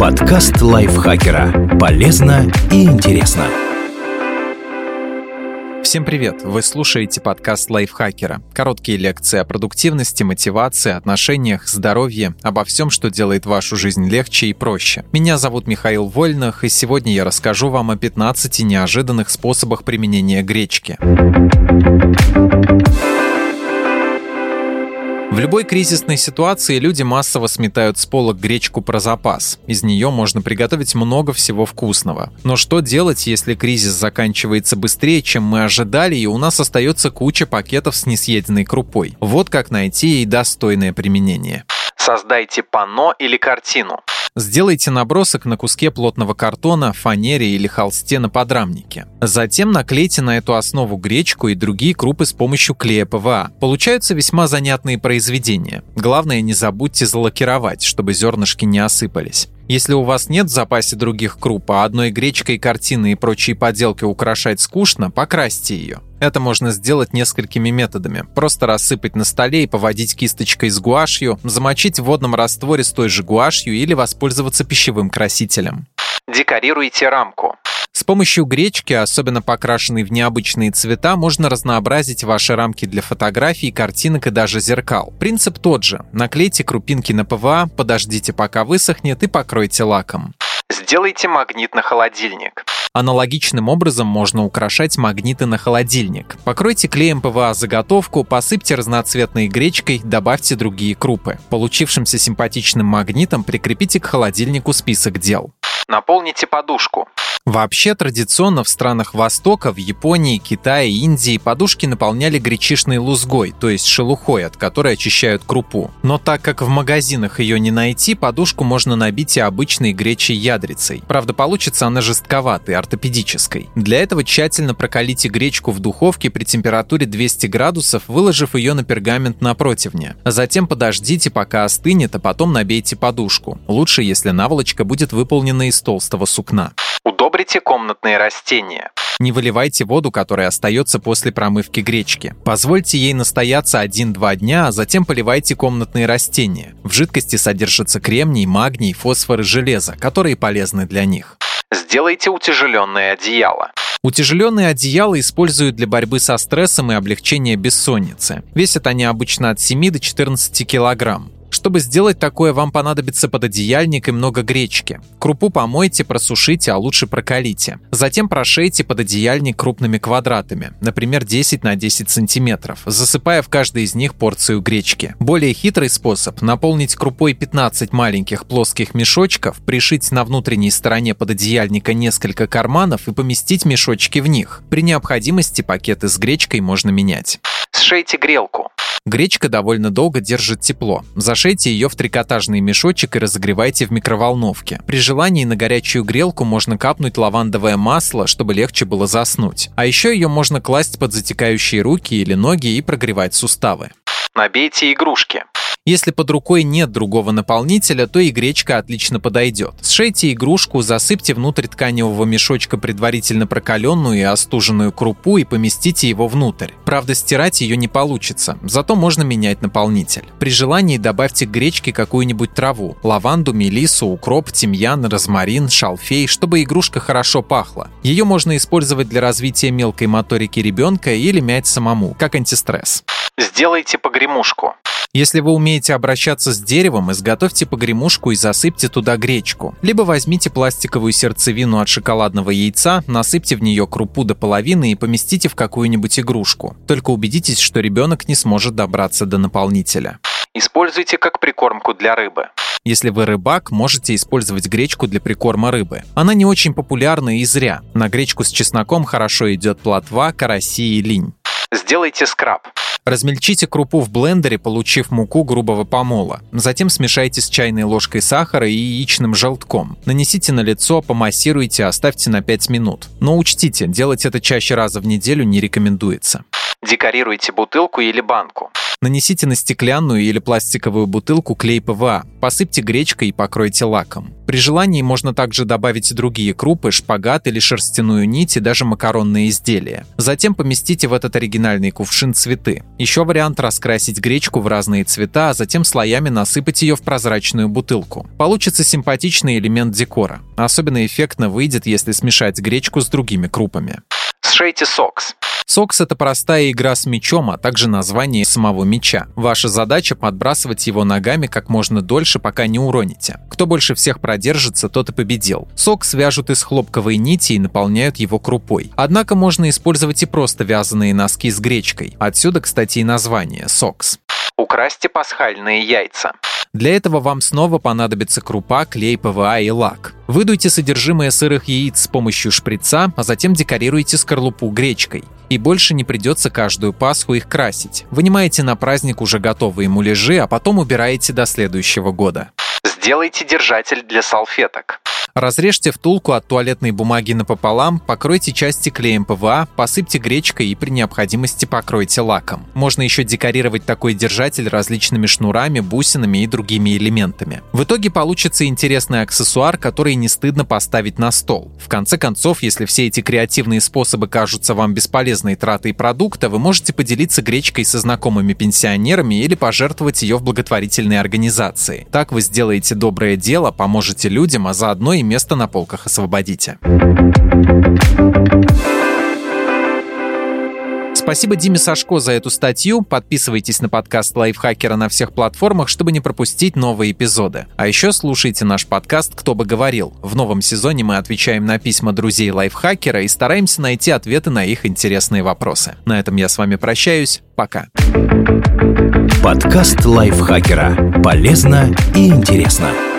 Подкаст лайфхакера. Полезно и интересно. Всем привет! Вы слушаете подкаст лайфхакера. Короткие лекции о продуктивности, мотивации, отношениях, здоровье, обо всем, что делает вашу жизнь легче и проще. Меня зовут Михаил Вольных, и сегодня я расскажу вам о 15 неожиданных способах применения гречки. В любой кризисной ситуации люди массово сметают с полок гречку про запас. Из нее можно приготовить много всего вкусного. Но что делать, если кризис заканчивается быстрее, чем мы ожидали, и у нас остается куча пакетов с несъеденной крупой? Вот как найти ей достойное применение. Создайте панно или картину. Сделайте набросок на куске плотного картона, фанере или холсте на подрамнике. Затем наклейте на эту основу гречку и другие крупы с помощью клея ПВА. Получаются весьма занятные произведения. Главное, не забудьте залакировать, чтобы зернышки не осыпались. Если у вас нет в запасе других круп, а одной гречкой, картины и прочие поделки украшать скучно, покрасьте ее. Это можно сделать несколькими методами. Просто рассыпать на столе и поводить кисточкой с гуашью, замочить в водном растворе с той же гуашью или воспользоваться пищевым красителем. Декорируйте рамку. С помощью гречки, особенно покрашенной в необычные цвета, можно разнообразить ваши рамки для фотографий, картинок и даже зеркал. Принцип тот же. Наклейте крупинки на ПВА, подождите пока высохнет и покройте лаком. Сделайте магнит на холодильник. Аналогичным образом можно украшать магниты на холодильник. Покройте клеем ПВА заготовку, посыпьте разноцветной гречкой, добавьте другие крупы. Получившимся симпатичным магнитом прикрепите к холодильнику список дел. Наполните подушку. Вообще, традиционно в странах Востока, в Японии, Китае, Индии подушки наполняли гречишной лузгой, то есть шелухой, от которой очищают крупу. Но так как в магазинах ее не найти, подушку можно набить и обычной гречей ядрицей. Правда, получится она жестковатой, ортопедической. Для этого тщательно прокалите гречку в духовке при температуре 200 градусов, выложив ее на пергамент на противне. Затем подождите, пока остынет, а потом набейте подушку. Лучше, если наволочка будет выполнена из толстого сукна. Удобрите комнатные растения. Не выливайте воду, которая остается после промывки гречки. Позвольте ей настояться 1-2 дня, а затем поливайте комнатные растения. В жидкости содержатся кремний, магний, фосфор и железо, которые полезны для них. Сделайте утяжеленное одеяло. Утяжеленные одеяла используют для борьбы со стрессом и облегчения бессонницы. Весят они обычно от 7 до 14 килограмм. Чтобы сделать такое, вам понадобится пододеяльник и много гречки. Крупу помойте, просушите, а лучше прокалите. Затем прошейте пододеяльник крупными квадратами, например, 10 на 10 сантиметров, засыпая в каждый из них порцию гречки. Более хитрый способ – наполнить крупой 15 маленьких плоских мешочков, пришить на внутренней стороне пододеяльника несколько карманов и поместить мешочки в них. При необходимости пакеты с гречкой можно менять. Сшейте грелку. Гречка довольно долго держит тепло. Зашейте ее в трикотажный мешочек и разогревайте в микроволновке. При желании на горячую грелку можно капнуть лавандовое масло, чтобы легче было заснуть. А еще ее можно класть под затекающие руки или ноги и прогревать суставы. Набейте игрушки. Если под рукой нет другого наполнителя, то и гречка отлично подойдет. Сшейте игрушку, засыпьте внутрь тканевого мешочка предварительно прокаленную и остуженную крупу и поместите его внутрь. Правда, стирать ее не получится, зато можно менять наполнитель. При желании добавьте к гречке какую-нибудь траву – лаванду, мелису, укроп, тимьян, розмарин, шалфей, чтобы игрушка хорошо пахла. Ее можно использовать для развития мелкой моторики ребенка или мять самому, как антистресс. Сделайте погремушку. Если вы умеете обращаться с деревом, изготовьте погремушку и засыпьте туда гречку. Либо возьмите пластиковую сердцевину от шоколадного яйца, насыпьте в нее крупу до половины и поместите в какую-нибудь игрушку. Только убедитесь, что ребенок не сможет добраться до наполнителя. Используйте как прикормку для рыбы. Если вы рыбак, можете использовать гречку для прикорма рыбы. Она не очень популярна и зря. На гречку с чесноком хорошо идет плотва, караси и линь. Сделайте скраб. Размельчите крупу в блендере, получив муку грубого помола. Затем смешайте с чайной ложкой сахара и яичным желтком. Нанесите на лицо, помассируйте, оставьте на 5 минут. Но учтите, делать это чаще раза в неделю не рекомендуется. Декорируйте бутылку или банку. Нанесите на стеклянную или пластиковую бутылку клей ПВА, посыпьте гречкой и покройте лаком. При желании можно также добавить другие крупы, шпагат или шерстяную нить и даже макаронные изделия. Затем поместите в этот оригинальный кувшин цветы. Еще вариант раскрасить гречку в разные цвета, а затем слоями насыпать ее в прозрачную бутылку. Получится симпатичный элемент декора. Особенно эффектно выйдет, если смешать гречку с другими крупами. Сшейте сокс. Сокс — это простая игра с мячом, а также название самого мяча. Ваша задача — подбрасывать его ногами как можно дольше, пока не уроните. Кто больше всех продержится, тот и победил. Сокс вяжут из хлопковой нити и наполняют его крупой. Однако можно использовать и просто вязаные носки с гречкой. Отсюда, кстати, и название — сокс. Украсьте пасхальные яйца. Для этого вам снова понадобится крупа, клей ПВА и лак. Выдуйте содержимое сырых яиц с помощью шприца, а затем декорируйте скорлупу гречкой. И больше не придется каждую Пасху их красить. Вынимаете на праздник уже готовые муляжи, а потом убираете до следующего года. Сделайте держатель для салфеток. Разрежьте втулку от туалетной бумаги напополам, покройте части клеем ПВА, посыпьте гречкой и при необходимости покройте лаком. Можно еще декорировать такой держатель различными шнурами, бусинами и другими элементами. В итоге получится интересный аксессуар, который не стыдно поставить на стол. В конце концов, если все эти креативные способы кажутся вам бесполезной тратой продукта, вы можете поделиться гречкой со знакомыми пенсионерами или пожертвовать ее в благотворительные организации. Так вы сделаете доброе дело, поможете людям, а заодно и и место на полках освободите. Спасибо Диме Сашко за эту статью. Подписывайтесь на подкаст Лайфхакера на всех платформах, чтобы не пропустить новые эпизоды. А еще слушайте наш подкаст «Кто бы говорил». В новом сезоне мы отвечаем на письма друзей Лайфхакера и стараемся найти ответы на их интересные вопросы. На этом я с вами прощаюсь. Пока. Подкаст Лайфхакера. Полезно и интересно.